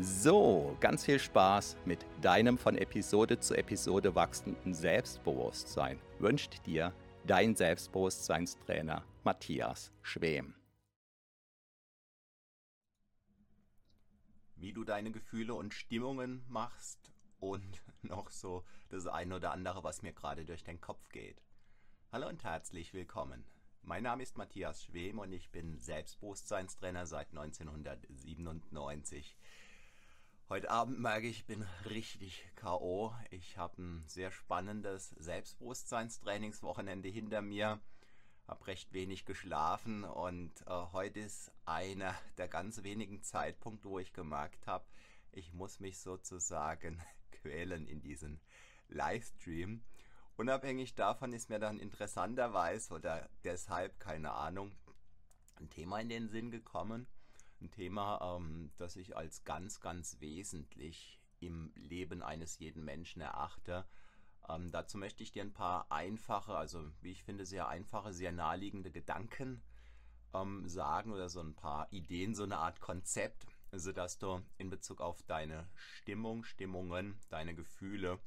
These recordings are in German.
So, ganz viel Spaß mit deinem von Episode zu Episode wachsenden Selbstbewusstsein wünscht dir dein Selbstbewusstseinstrainer Matthias Schwem. Wie du deine Gefühle und Stimmungen machst und noch so das eine oder andere, was mir gerade durch den Kopf geht. Hallo und herzlich willkommen. Mein Name ist Matthias Schwem und ich bin Selbstbewusstseinstrainer seit 1997. Heute Abend merke ich, ich bin richtig K.O. Ich habe ein sehr spannendes Selbstbewusstseinstrainingswochenende hinter mir, habe recht wenig geschlafen und äh, heute ist einer der ganz wenigen Zeitpunkte, wo ich gemerkt habe, ich muss mich sozusagen quälen in diesen Livestream. Unabhängig davon ist mir dann interessanterweise oder deshalb, keine Ahnung, ein Thema in den Sinn gekommen, ein Thema, ähm, das ich als ganz, ganz wesentlich im Leben eines jeden Menschen erachte. Ähm, dazu möchte ich dir ein paar einfache, also wie ich finde, sehr einfache, sehr naheliegende Gedanken ähm, sagen oder so ein paar Ideen, so eine Art Konzept, sodass du in Bezug auf deine Stimmung, Stimmungen, deine Gefühle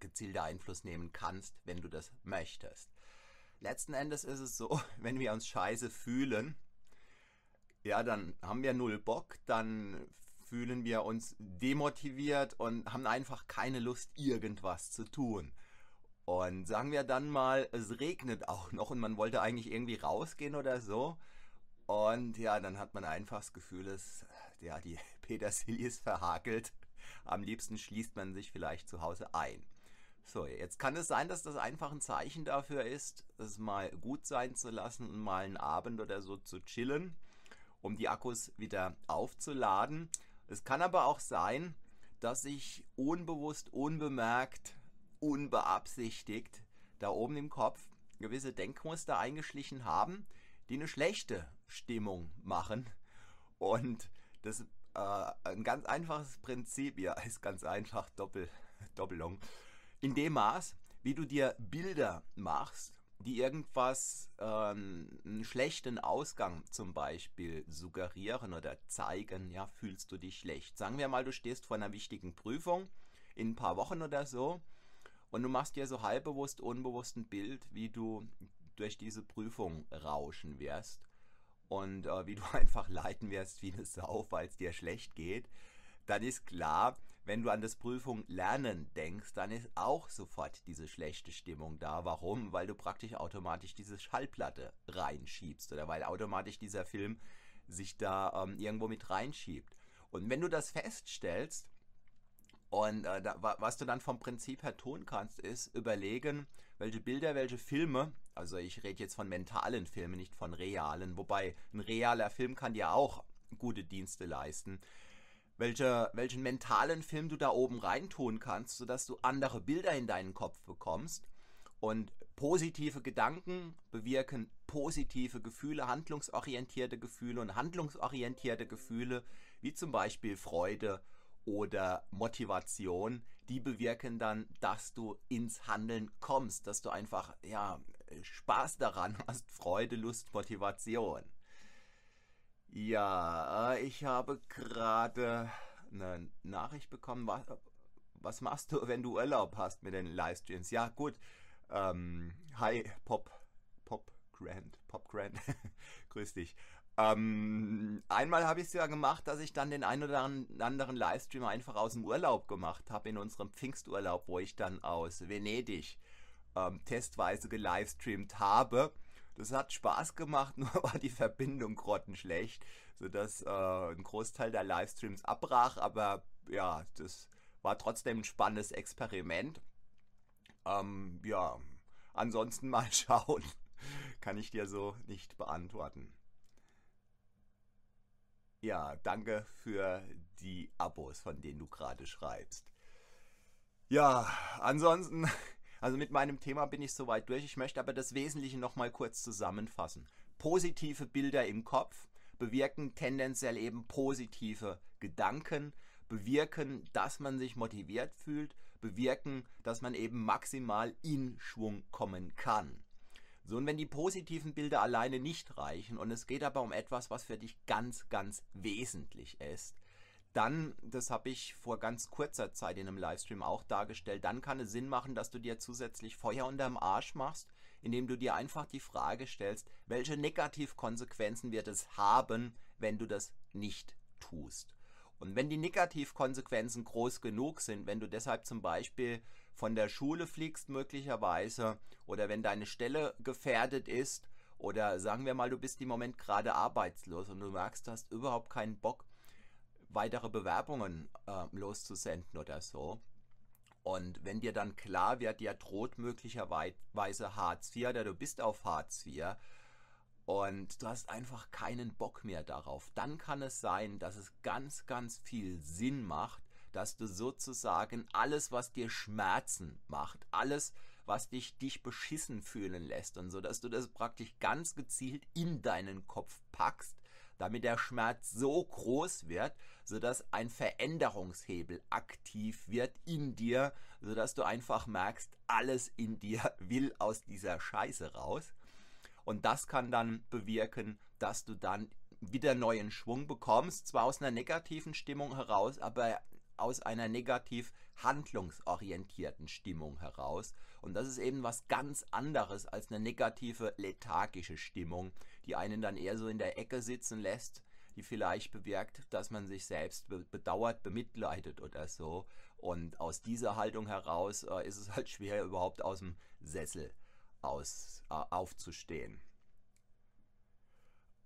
gezielter Einfluss nehmen kannst, wenn du das möchtest. Letzten Endes ist es so, wenn wir uns scheiße fühlen, ja, dann haben wir null Bock, dann fühlen wir uns demotiviert und haben einfach keine Lust, irgendwas zu tun. Und sagen wir dann mal, es regnet auch noch und man wollte eigentlich irgendwie rausgehen oder so. Und ja, dann hat man einfach das Gefühl, dass ja, die Petersilie ist verhakelt. Am liebsten schließt man sich vielleicht zu Hause ein. So, jetzt kann es sein, dass das einfach ein Zeichen dafür ist, es mal gut sein zu lassen und mal einen Abend oder so zu chillen um die Akkus wieder aufzuladen. Es kann aber auch sein, dass sich unbewusst, unbemerkt, unbeabsichtigt da oben im Kopf gewisse Denkmuster eingeschlichen haben, die eine schlechte Stimmung machen. Und das äh, ein ganz einfaches Prinzip, ja, ist ganz einfach Doppel, Doppelung. In dem Maß, wie du dir Bilder machst die irgendwas, ähm, einen schlechten Ausgang zum Beispiel suggerieren oder zeigen, ja, fühlst du dich schlecht. Sagen wir mal, du stehst vor einer wichtigen Prüfung in ein paar Wochen oder so und du machst dir so halbbewusst, unbewusst ein Bild, wie du durch diese Prüfung rauschen wirst und äh, wie du einfach leiten wirst wie eine Sau, weil es dir schlecht geht, dann ist klar, wenn du an das Prüfung lernen denkst, dann ist auch sofort diese schlechte Stimmung da. Warum? Weil du praktisch automatisch diese Schallplatte reinschiebst oder weil automatisch dieser Film sich da ähm, irgendwo mit reinschiebt. Und wenn du das feststellst, und äh, da, was du dann vom Prinzip her tun kannst, ist überlegen, welche Bilder, welche Filme, also ich rede jetzt von mentalen Filmen, nicht von realen, wobei ein realer Film kann dir auch gute Dienste leisten, welche, welchen mentalen Film du da oben reintun kannst, sodass du andere Bilder in deinen Kopf bekommst. Und positive Gedanken bewirken positive Gefühle, handlungsorientierte Gefühle und handlungsorientierte Gefühle, wie zum Beispiel Freude oder Motivation, die bewirken dann, dass du ins Handeln kommst, dass du einfach ja, Spaß daran hast, Freude, Lust, Motivation. Ja, ich habe gerade eine Nachricht bekommen. was machst du, wenn du Urlaub hast mit den Livestreams? Ja, gut. Ähm, hi, Pop, Pop Grand, Pop Grand. Grüß dich. Ähm, einmal habe ich es ja gemacht, dass ich dann den einen oder anderen Livestream einfach aus dem Urlaub gemacht habe, in unserem Pfingsturlaub, wo ich dann aus Venedig ähm, testweise gelivestreamt habe. Das hat Spaß gemacht, nur war die Verbindung grottenschlecht, sodass äh, ein Großteil der Livestreams abbrach, aber ja, das war trotzdem ein spannendes Experiment. Ähm, ja, ansonsten mal schauen. Kann ich dir so nicht beantworten. Ja, danke für die Abos, von denen du gerade schreibst. Ja, ansonsten, also mit meinem Thema bin ich soweit durch. Ich möchte aber das Wesentliche nochmal kurz zusammenfassen. Positive Bilder im Kopf bewirken tendenziell eben positive Gedanken, bewirken, dass man sich motiviert fühlt, bewirken, dass man eben maximal in Schwung kommen kann. So, und wenn die positiven Bilder alleine nicht reichen und es geht aber um etwas, was für dich ganz, ganz wesentlich ist, dann, das habe ich vor ganz kurzer Zeit in einem Livestream auch dargestellt, dann kann es Sinn machen, dass du dir zusätzlich Feuer unterm Arsch machst, indem du dir einfach die Frage stellst, welche Negativkonsequenzen wird es haben, wenn du das nicht tust. Und wenn die Negativkonsequenzen groß genug sind, wenn du deshalb zum Beispiel von der Schule fliegst möglicherweise oder wenn deine Stelle gefährdet ist oder sagen wir mal, du bist im Moment gerade arbeitslos und du merkst, du hast überhaupt keinen Bock, weitere Bewerbungen äh, loszusenden oder so. Und wenn dir dann klar wird, dir droht möglicherweise Hartz IV oder du bist auf Hartz IV und du hast einfach keinen Bock mehr darauf, dann kann es sein, dass es ganz, ganz viel Sinn macht, dass du sozusagen alles, was dir Schmerzen macht, alles, was dich, dich beschissen fühlen lässt und so, dass du das praktisch ganz gezielt in deinen Kopf packst, damit der Schmerz so groß wird, sodass ein Veränderungshebel aktiv wird in dir, sodass du einfach merkst, alles in dir will aus dieser Scheiße raus. Und das kann dann bewirken, dass du dann wieder neuen Schwung bekommst, zwar aus einer negativen Stimmung heraus, aber aus einer negativ handlungsorientierten Stimmung heraus. Und das ist eben was ganz anderes als eine negative lethargische Stimmung, die einen dann eher so in der Ecke sitzen lässt, die vielleicht bewirkt, dass man sich selbst bedauert, bemitleidet oder so. Und aus dieser Haltung heraus äh, ist es halt schwer, überhaupt aus dem Sessel aus, äh, aufzustehen.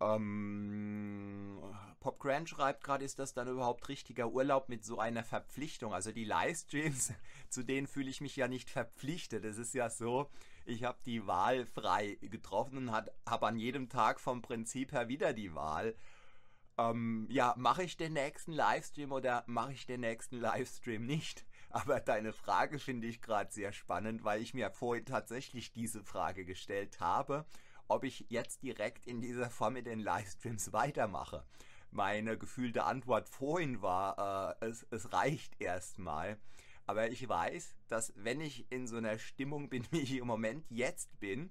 Ähm, Pop Grant schreibt gerade, ist das dann überhaupt richtiger Urlaub mit so einer Verpflichtung? Also die Livestreams, zu denen fühle ich mich ja nicht verpflichtet. Es ist ja so, ich habe die Wahl frei getroffen und habe an jedem Tag vom Prinzip her wieder die Wahl. Ähm, ja, mache ich den nächsten Livestream oder mache ich den nächsten Livestream nicht? Aber deine Frage finde ich gerade sehr spannend, weil ich mir vorhin tatsächlich diese Frage gestellt habe ob ich jetzt direkt in dieser Form mit den Livestreams weitermache. Meine gefühlte Antwort vorhin war, äh, es, es reicht erstmal. Aber ich weiß, dass wenn ich in so einer Stimmung bin, wie ich im Moment jetzt bin,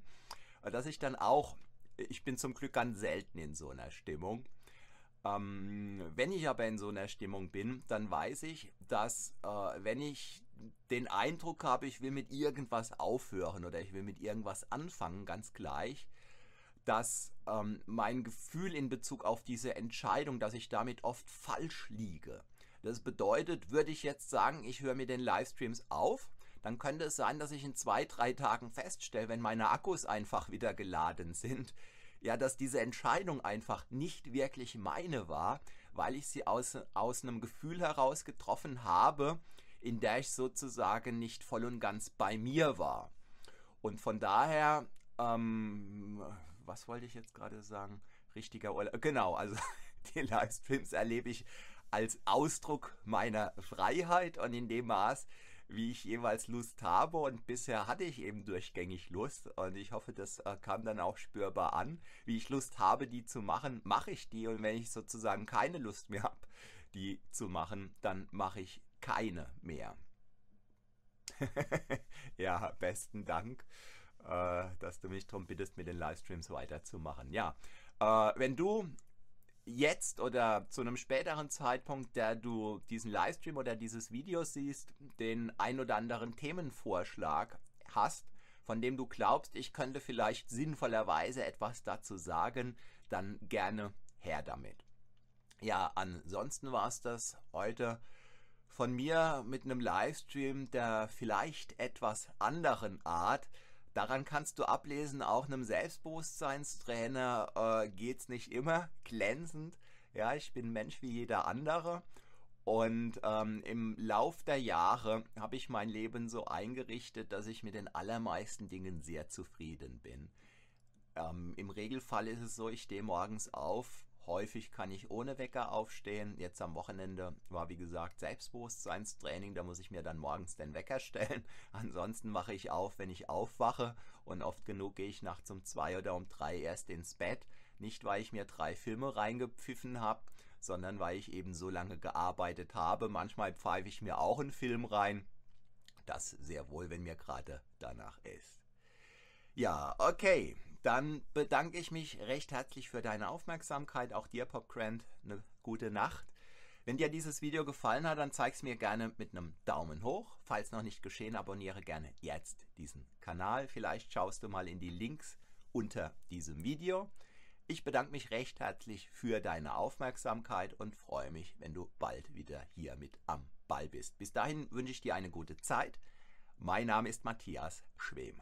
dass ich dann auch, ich bin zum Glück ganz selten in so einer Stimmung. Ähm, wenn ich aber in so einer Stimmung bin, dann weiß ich, dass äh, wenn ich den Eindruck habe, ich will mit irgendwas aufhören oder ich will mit irgendwas anfangen, ganz gleich, dass ähm, mein Gefühl in Bezug auf diese Entscheidung, dass ich damit oft falsch liege. Das bedeutet, würde ich jetzt sagen, ich höre mir den Livestreams auf, dann könnte es sein, dass ich in zwei, drei Tagen feststelle, wenn meine Akkus einfach wieder geladen sind, ja, dass diese Entscheidung einfach nicht wirklich meine war, weil ich sie aus, aus einem Gefühl heraus getroffen habe, in der ich sozusagen nicht voll und ganz bei mir war. Und von daher ähm, was wollte ich jetzt gerade sagen? Richtiger Urlaub. Genau, also die Livestreams erlebe ich als Ausdruck meiner Freiheit und in dem Maß, wie ich jeweils Lust habe. Und bisher hatte ich eben durchgängig Lust. Und ich hoffe, das äh, kam dann auch spürbar an. Wie ich Lust habe, die zu machen, mache ich die. Und wenn ich sozusagen keine Lust mehr habe, die zu machen, dann mache ich keine mehr. ja, besten Dank äh, dass du mich darum bittest, mit den Livestreams weiterzumachen. Ja, äh, wenn du jetzt oder zu einem späteren Zeitpunkt, der du diesen Livestream oder dieses Video siehst, den ein oder anderen Themenvorschlag hast, von dem du glaubst, ich könnte vielleicht sinnvollerweise etwas dazu sagen, dann gerne her damit. Ja, ansonsten war es das heute von mir mit einem Livestream der vielleicht etwas anderen Art. Daran kannst du ablesen, auch einem Selbstbewusstseinstrainer äh, geht es nicht immer glänzend. Ja, ich bin Mensch wie jeder andere. Und ähm, im Lauf der Jahre habe ich mein Leben so eingerichtet, dass ich mit den allermeisten Dingen sehr zufrieden bin. Ähm, Im Regelfall ist es so, ich stehe morgens auf, Häufig kann ich ohne Wecker aufstehen. Jetzt am Wochenende war wie gesagt Selbstbewusstseinstraining. Da muss ich mir dann morgens den Wecker stellen. Ansonsten mache ich auf, wenn ich aufwache. Und oft genug gehe ich nachts um zwei oder um drei erst ins Bett. Nicht, weil ich mir drei Filme reingepfiffen habe, sondern weil ich eben so lange gearbeitet habe. Manchmal pfeife ich mir auch einen Film rein. Das sehr wohl, wenn mir gerade danach ist. Ja, okay. Dann bedanke ich mich recht herzlich für deine Aufmerksamkeit. Auch dir, Pop Grant, eine gute Nacht. Wenn dir dieses Video gefallen hat, dann zeig es mir gerne mit einem Daumen hoch. Falls noch nicht geschehen, abonniere gerne jetzt diesen Kanal. Vielleicht schaust du mal in die Links unter diesem Video. Ich bedanke mich recht herzlich für deine Aufmerksamkeit und freue mich, wenn du bald wieder hier mit am Ball bist. Bis dahin wünsche ich dir eine gute Zeit. Mein Name ist Matthias Schwem.